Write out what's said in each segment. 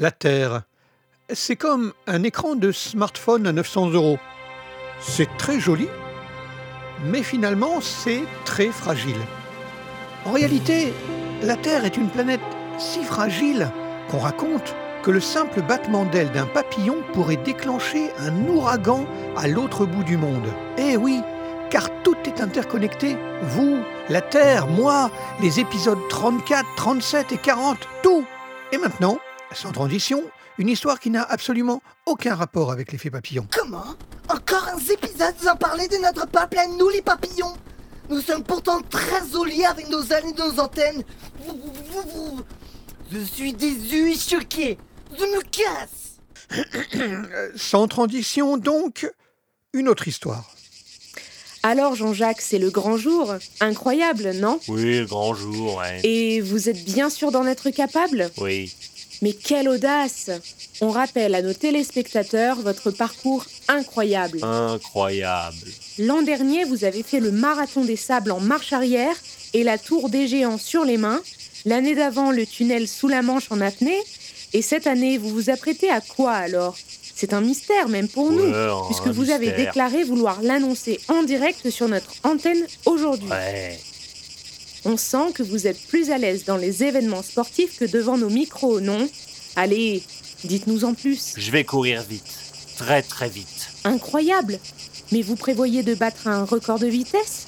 La Terre, c'est comme un écran de smartphone à 900 euros. C'est très joli, mais finalement c'est très fragile. En réalité, la Terre est une planète si fragile qu'on raconte que le simple battement d'aile d'un papillon pourrait déclencher un ouragan à l'autre bout du monde. Eh oui, car tout est interconnecté. Vous, la Terre, moi, les épisodes 34, 37 et 40, tout. Et maintenant, sans transition, une histoire qui n'a absolument aucun rapport avec l'effet papillon. Comment Encore un épisode sans parler de notre peuple à nous les papillons Nous sommes pourtant très jolis avec nos ailes et nos antennes. Je suis déçu et choqué. Je me casse. Sans transition donc, une autre histoire. Alors Jean-Jacques, c'est le grand jour. Incroyable, non? Oui, le grand jour, ouais. Et vous êtes bien sûr d'en être capable? Oui. Mais quelle audace On rappelle à nos téléspectateurs votre parcours incroyable. Incroyable. L'an dernier, vous avez fait le marathon des sables en marche arrière et la tour des géants sur les mains. L'année d'avant, le tunnel sous la Manche en apnée. Et cette année, vous vous apprêtez à quoi alors? C'est un mystère même pour nous, puisque vous avez déclaré vouloir l'annoncer en direct sur notre antenne aujourd'hui. Ouais. On sent que vous êtes plus à l'aise dans les événements sportifs que devant nos micros, non? Allez, dites-nous en plus. Je vais courir vite. Très très vite. Incroyable Mais vous prévoyez de battre un record de vitesse?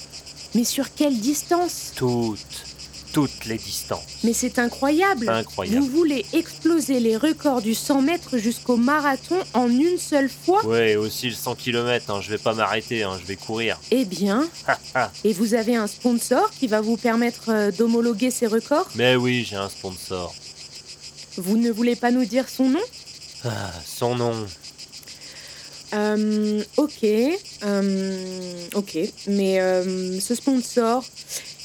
Mais sur quelle distance? Toutes. Toutes les distances. Mais c'est incroyable Incroyable. Vous voulez exploser les records du 100 mètres jusqu'au marathon en une seule fois? Ouais, aussi le 100 km, hein, je vais pas m'arrêter, hein, je vais courir. Eh bien, et vous avez un sponsor qui va vous permettre euh, d'homologuer ces records? Mais oui, j'ai un sponsor. Vous ne voulez pas nous dire son nom? Ah, son nom. Euh, ok, euh, ok, mais euh, ce sponsor,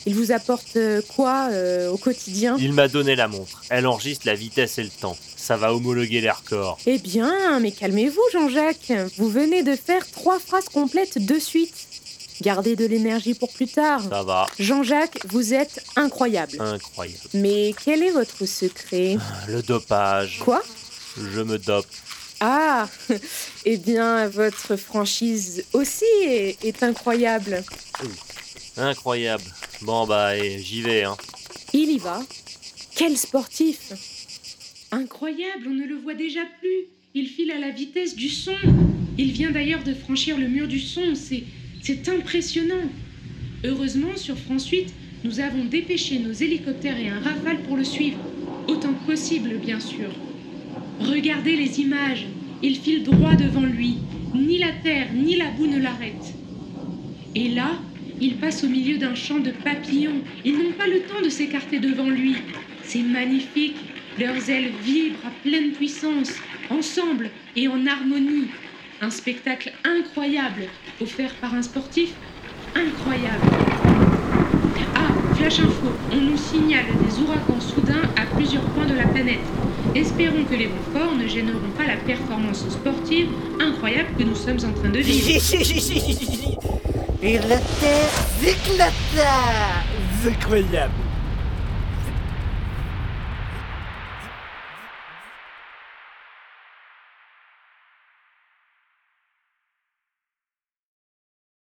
il vous apporte euh, quoi euh, au quotidien? Il m'a donné la montre. Elle enregistre la vitesse et le temps. Ça va homologuer les records. Eh bien, mais calmez-vous Jean-Jacques, vous venez de faire trois phrases complètes de suite. Gardez de l'énergie pour plus tard. Ça va. Jean-Jacques, vous êtes incroyable. Incroyable. Mais quel est votre secret? Le dopage. Quoi? Je me dope. Ah Eh bien, votre franchise aussi est, est incroyable. Incroyable. Bon bah, j'y vais, hein. Il y va. Quel sportif Incroyable, on ne le voit déjà plus. Il file à la vitesse du son. Il vient d'ailleurs de franchir le mur du son. C'est, c'est impressionnant. Heureusement, sur France 8, nous avons dépêché nos hélicoptères et un rafale pour le suivre. Autant que possible, bien sûr. Regardez les images. Il file droit devant lui. Ni la terre, ni la boue ne l'arrêtent. Et là, il passe au milieu d'un champ de papillons. Ils n'ont pas le temps de s'écarter devant lui. C'est magnifique. Leurs ailes vibrent à pleine puissance, ensemble et en harmonie. Un spectacle incroyable, offert par un sportif incroyable. Ah, flash info, on nous signale des ouragans soudains à plusieurs points de la planète. Espérons que les vents forts ne gêneront pas la performance sportive incroyable que nous sommes en train de vivre. Et la terre s'éclata C'est incroyable